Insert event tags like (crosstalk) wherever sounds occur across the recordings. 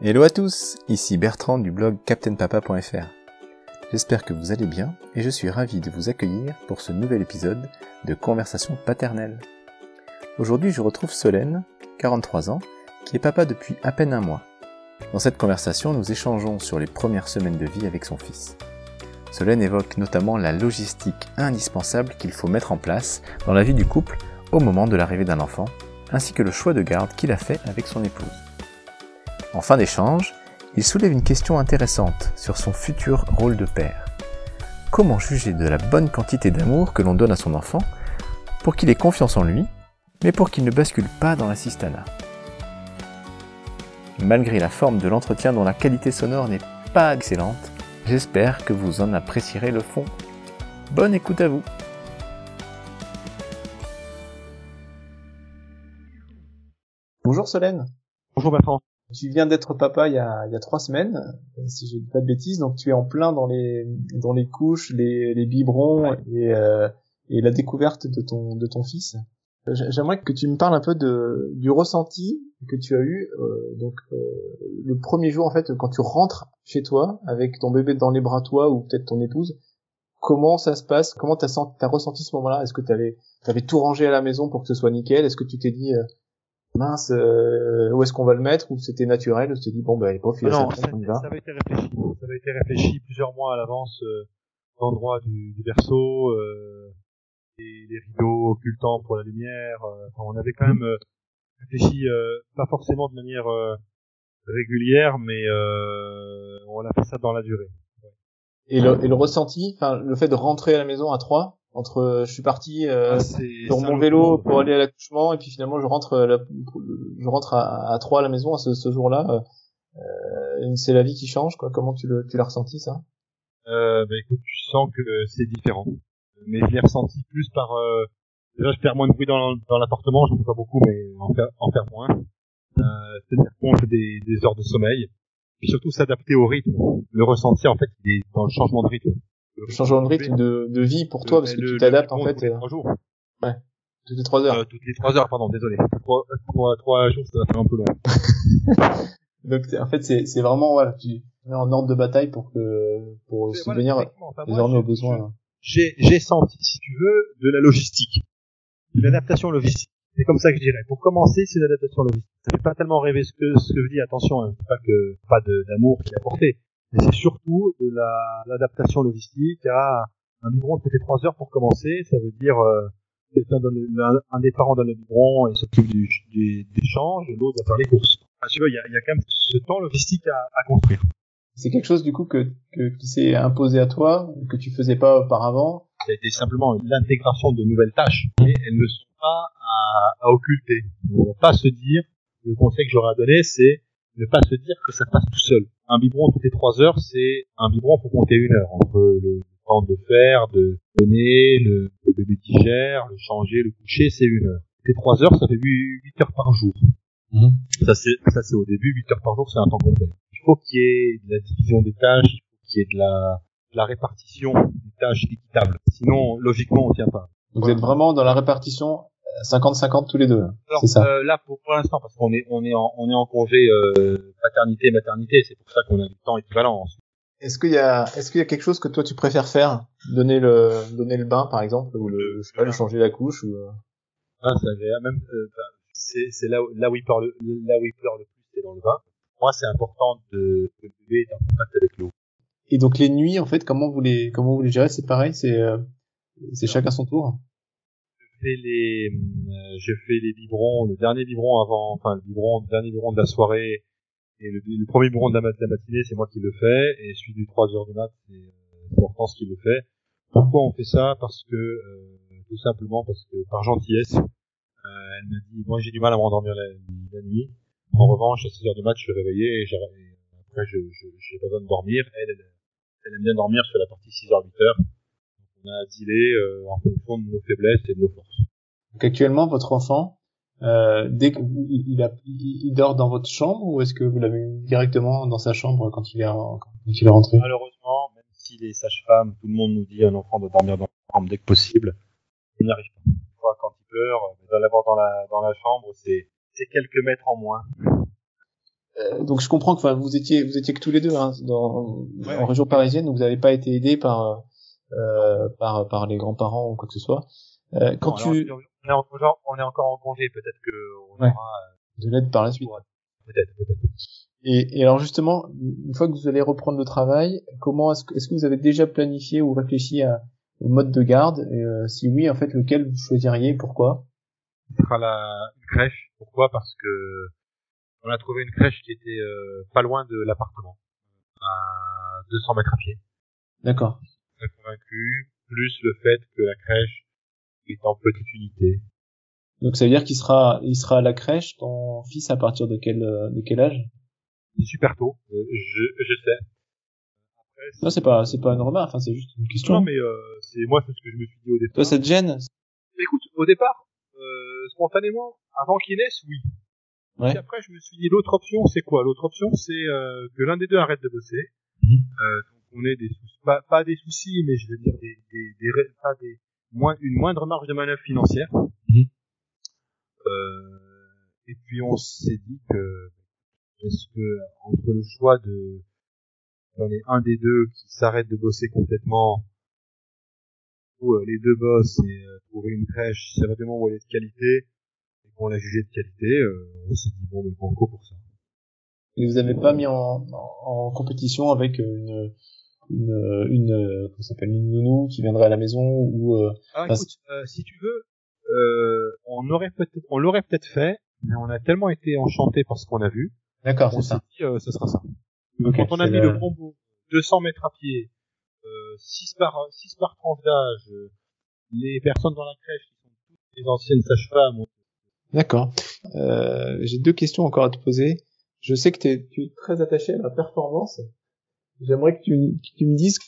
Hello à tous, ici Bertrand du blog captainpapa.fr. J'espère que vous allez bien et je suis ravi de vous accueillir pour ce nouvel épisode de Conversation paternelle. Aujourd'hui je retrouve Solène, 43 ans, qui est papa depuis à peine un mois. Dans cette conversation, nous échangeons sur les premières semaines de vie avec son fils. Solène évoque notamment la logistique indispensable qu'il faut mettre en place dans la vie du couple au moment de l'arrivée d'un enfant, ainsi que le choix de garde qu'il a fait avec son épouse. En fin d'échange, il soulève une question intéressante sur son futur rôle de père. Comment juger de la bonne quantité d'amour que l'on donne à son enfant pour qu'il ait confiance en lui, mais pour qu'il ne bascule pas dans l'assistanat? Malgré la forme de l'entretien dont la qualité sonore n'est pas excellente, j'espère que vous en apprécierez le fond. Bonne écoute à vous Bonjour Solène. Bonjour Bertrand. Tu viens d'être papa il y, a, il y a trois semaines, si je dis pas de bêtises, donc tu es en plein dans les dans les couches, les, les biberons et, euh, et la découverte de ton de ton fils. J'aimerais que tu me parles un peu de du ressenti que tu as eu euh, donc euh, le premier jour en fait quand tu rentres chez toi avec ton bébé dans les bras toi ou peut-être ton épouse. Comment ça se passe? Comment t'as as ressenti ce moment-là? Est-ce que t'avais avais tout rangé à la maison pour que ce soit nickel? Est-ce que tu t'es dit euh, mince, euh, où est-ce qu'on va le mettre Ou c'était naturel Tu t'es dit bon bah il est pas Non, ça, ça, avait été réfléchi. Ça avait été réfléchi plusieurs mois à l'avance. Euh, l'endroit du, du berceau, euh, les, les, rideaux occultants pour la lumière. Euh, enfin, on avait quand même euh, réfléchi, pas forcément de manière régulière, mais on a fait ça dans la durée. Et le, et le ressenti, enfin le fait de rentrer à la maison à trois, entre euh, je suis parti euh, ah, sur mon vélo pour aller à l'accouchement et puis finalement je rentre euh, je rentre à, à 3 à la maison à ce, ce jour-là euh, c'est la vie qui change quoi. Comment tu le tu l'as ressenti ça? Euh, bah écoute tu sens que c'est différent. Mais je l'ai ressenti plus par euh, déjà je perds moins de bruit dans, dans l'appartement je ne fais pas beaucoup mais en faire en faire moins. Euh, c'est-à-dire qu'on fait des, des heures de sommeil. Et surtout s'adapter au rythme. Le ressentir en fait dans le changement de rythme le changement de rythme de, de vie pour toi parce que tu t'adaptes en fait. Tous les trois jours. Ouais. Toutes les trois heures. Euh, toutes les trois heures, pardon, désolé. Trois, trois, trois jours, ça va faire un peu long. (laughs) Donc en fait c'est c'est vraiment voilà, tu mets en ordre de bataille pour que pour subvenir enfin, désormais aux besoins. J'ai j'ai senti, si tu veux, de la logistique, de l'adaptation logistique. C'est comme ça que je dirais. Pour commencer, c'est l'adaptation logistique. Ça fait pas tellement rêver ce que ce que je dis. Attention, hein, pas que pas d'amour qui est apporté, mais c'est surtout de l'adaptation logistique à un biberon toutes les trois heures pour commencer. Ça veut dire euh, un des parents donne le biberon et s'occupe du, du, d'échange, l'autre va faire les courses. tu vois, il y a, y a, quand même ce temps logistique à, à construire. C'est quelque chose du coup que, que qui s'est imposé à toi, que tu faisais pas auparavant? Ça a été simplement l'intégration de nouvelles tâches, mais elles ne sont pas à, à occulter. On ne va pas se dire, le conseil que j'aurais à donner, c'est ne pas se dire que ça passe tout seul. Un biberon toutes les trois heures, c'est un biberon faut compter une heure entre le temps de faire, de donner, le, le bébé digère, le changer, le coucher, c'est une heure. Toutes les trois heures, ça fait huit heures par jour. Mmh. Ça c'est ça c'est au début, huit heures par jour, c'est un temps complet. Il faut qu'il y ait de la division des tâches, il faut qu'il y ait de la, de la répartition des tâches équitables. Sinon, logiquement, on tient pas. Vous êtes vraiment dans la répartition 50-50 tous les deux. C'est ça. Euh, là, pour, pour l'instant, parce qu'on est, on est en, on est en congé euh, paternité, maternité, c'est pour ça qu'on a du temps équivalent. Est-ce qu'il y a, est-ce qu'il y a quelque chose que toi tu préfères faire, donner le, donner le bain par exemple, ou le, je sais pas, le changer la couche ou. Euh? Ah, c'est agréable. Même, euh, c'est, c'est là, où, là où il pleure le, là où il pleure le plus, c'est dans le bain. Moi, c'est important de, que le bébé est en contact avec l'eau. Et donc les nuits, en fait, comment vous les, comment vous les gérez? C'est pareil, c'est, euh, c'est chacun son tour fais les, euh, je fais les biberons, le dernier biberon avant, enfin le biberon, le dernier biberon de la soirée et le, le premier biberon de la, matinée, c'est moi qui le fais et celui du 3 heures du mat, c'est euh, Hortense qui le fait. Pourquoi on fait ça? Parce que euh, tout simplement parce que par gentillesse, euh, elle m'a dit, moi j'ai du mal à m'endormir la, nuit. En revanche, à 6 heures du mat, je suis réveillé et, après je j'ai pas besoin de dormir. Elle, elle, elle aime bien dormir sur la partie 6 heures 8 heures on a dealé euh, en fonction de nos faiblesses et de nos forces. Donc actuellement, votre enfant, euh, dès que il, a, il, dort dans votre chambre ou est-ce que vous l'avez mis directement dans sa chambre quand il est quand il est rentré? Malheureusement, même si les sages-femmes, tout le monde nous dit un enfant doit dormir dans la chambre dès que possible, il n'y arrive pas. Fois quand il pleure, l'avoir dans la dans la chambre, c'est c'est quelques mètres en moins. euh, donc je comprends que enfin, vous étiez vous étiez que tous les deux hein, dans, en région parisienne, donc vous n'avez pas été aidé par euh, par par les grands-parents ou quoi que ce soit. Euh, quand tu on est, encore, on est encore en congé, peut-être que on aura euh, de l'aide par la suite. Peut-être, peut-être. Et, et, alors justement, une fois que vous allez reprendre le travail, comment est-ce que, est-ce que vous avez déjà planifié ou réfléchi à, au mode de garde? Et, euh, Si oui, en fait, lequel vous choisiriez? Pourquoi? Ce sera la une crèche. Pourquoi? Parce que on a trouvé une crèche qui était euh, pas loin de l'appartement, à 200 mètres à pied. D'accord. Très convaincu, plus le fait que la crèche est en petite unité. Donc ça veut dire qu'il sera, il sera à la crèche, ton fils à partir de quel, de quel âge? Super tôt, euh, je, je sais. Après, non, c'est pas, c'est pas normal. Enfin, c'est juste une question. Non, mais euh, c'est moi, c'est ce que je me suis dit au départ. Toi, ça te gêne? Écoute, au départ, euh, spontanément, avant qu'il naisse, oui. Ouais. Puis après, je me suis dit, l'autre option, c'est quoi? L'autre option, c'est euh, que l'un des deux arrête de bosser. Mmh. Euh, donc, on ait des soucis, pas, pas des soucis, mais je veux dire des, des, des, pas des moins, une moindre marge de manœuvre financière. Mmh. Euh, et puis on s'est dit que est-ce que entre le choix de d'en est un des deux qui s'arrête de bosser complètement ou euh, les deux bossent et euh, trouver une crèche sérieusement où elle est de qualité et qu'on l'a jugé de qualité, euh, on s'est dit bon mais banco pour ça. Et vous avez pas mis en, en, en compétition avec une une une comment s'appelle une nounou qui viendrait à la maison ou euh, ah, écoute, euh, si tu veux euh, on aurait peut-être on l'aurait peut-être fait mais on a tellement été enchanté par ce qu'on a vu D'accord, c'est ça. Dit, euh, ce sera ça. Okay, Quand on a mis le... combo 200 mètres à pied, euh, 6 par 6 par tranche d'âge, euh, les personnes dans la crèche qui sont toutes les anciennes sages-femmes. D'accord. Euh, J'ai deux questions encore à te poser. Je sais que es, tu es très attaché à la performance. J'aimerais que tu, que tu me dises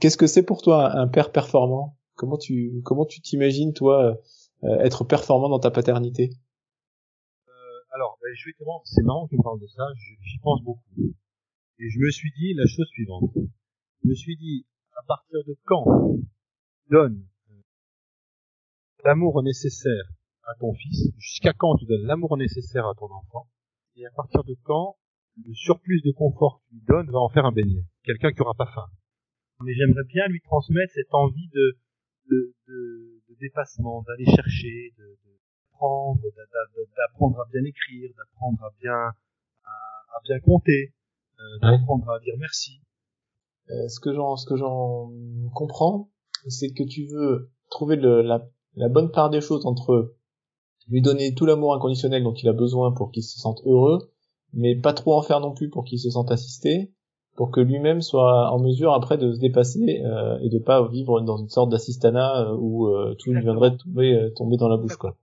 qu'est-ce que c'est pour toi un père performant? Comment tu comment tu t'imagines toi euh, être performant dans ta paternité? Alors, ben, justement, c'est marrant qu'il me parle de ça, j'y pense beaucoup. Et je me suis dit la chose suivante. Je me suis dit, à partir de quand tu donnes l'amour nécessaire à ton fils, jusqu'à quand tu donnes l'amour nécessaire à ton enfant, et à partir de quand le surplus de confort que tu lui donnes va en faire un beignet. Quelqu'un qui aura pas faim. Mais j'aimerais bien lui transmettre cette envie de, de, de, de dépassement, d'aller chercher, de, de d'apprendre à bien écrire, d'apprendre à bien à, à bien compter, euh, d'apprendre à dire merci. Euh, ce que j'en ce que j'en comprends, c'est que tu veux trouver le, la, la bonne part des choses entre lui donner tout l'amour inconditionnel dont il a besoin pour qu'il se sente heureux, mais pas trop en faire non plus pour qu'il se sente assisté, pour que lui-même soit en mesure après de se dépasser euh, et de pas vivre dans une sorte d'assistanat euh, où euh, tout lui viendrait tomber, euh, tomber dans la bouche quoi.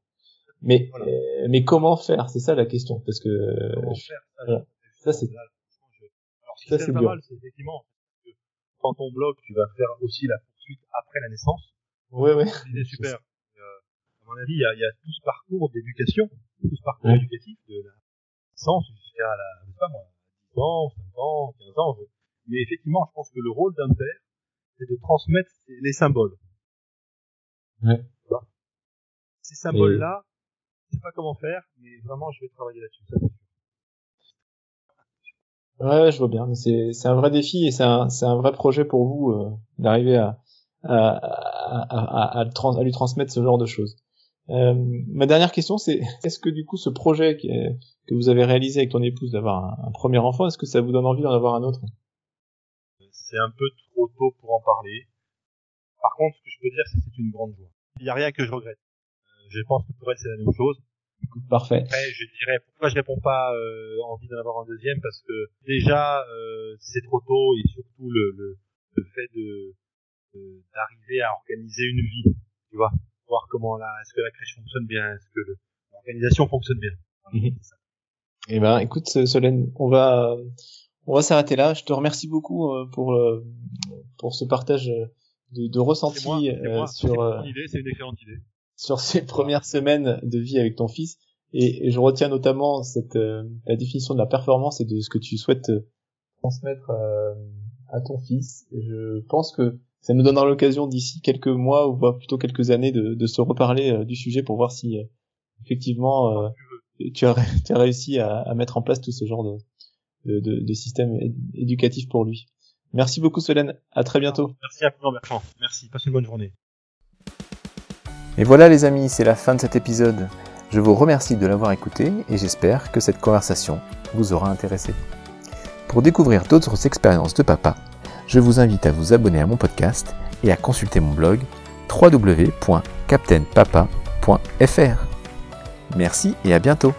Mais voilà. euh, mais comment faire? C'est ça la question parce que comment faire, ça, voilà. ça c'est alors qui ça, c'est pas mal, c'est effectivement que quand ton blog, tu vas faire aussi la poursuite après la naissance. Ouais ouais. C'est super. Euh, à mon avis, il y a, y a tout ce parcours d'éducation, tout ce parcours ouais. éducatif de la naissance jusqu'à la, je sais pas moi, 10 ans, 5 ans, 15 ans. Mais effectivement, je pense que le rôle d'un père, c'est de transmettre les symboles. Ouais. Ces symboles-là, je sais pas comment faire, mais vraiment, je vais travailler là-dessus. Ouais, je vois bien, mais c'est c'est un vrai défi et c'est un c'est un vrai projet pour vous euh, d'arriver à à, à, à, à, trans, à lui transmettre ce genre de choses. Euh, ma dernière question, c'est (laughs) est-ce que du coup ce projet qui est, que vous avez réalisé avec ton épouse d'avoir un, un, premier enfant, est-ce que ça vous donne envie d'en avoir un autre? C'est un peu trop tôt pour en parler. Par contre, ce que je peux dire, c'est que c'est une grande joie. Il n'y a rien que je regrette je pense que pour elle c'est la même chose. Parfait. Après, je dirais pourquoi je réponds pas euh, envie d'en avoir un deuxième? Parce que déjà euh, c'est trop tôt et surtout le, le, le fait de d'arriver à organiser une vie, tu vois, voir comment la est-ce que la crèche fonctionne bien, est-ce que l'organisation fonctionne bien. Mmh. Eh ben, écoute, Solène, on va on va s'arrêter là. Je te remercie beaucoup euh, pour pour ce partage de, de ressenti moi, sur. C'est une excellente idée sur ces premières semaines de vie avec ton fils. Et, et je retiens notamment cette euh, la définition de la performance et de ce que tu souhaites euh, transmettre euh, à ton fils. Je pense que ça nous donnera l'occasion d'ici quelques mois ou plutôt quelques années de, de se reparler euh, du sujet pour voir si effectivement tu as, tu as réussi à, à, mettre en place tout ce genre de, de, de, de système éducatif pour lui. Merci beaucoup Solène, à très bientôt. Merci à vous, Bertrand. Merci, passe une bonne journée. Et voilà les amis, c'est la fin de cet épisode. Je vous remercie de l'avoir écouté et j'espère que cette conversation vous aura intéressé. Pour découvrir d'autres expériences de papa, je vous invite à vous abonner à mon podcast et à consulter mon blog www.captainpapa.fr. Merci et à bientôt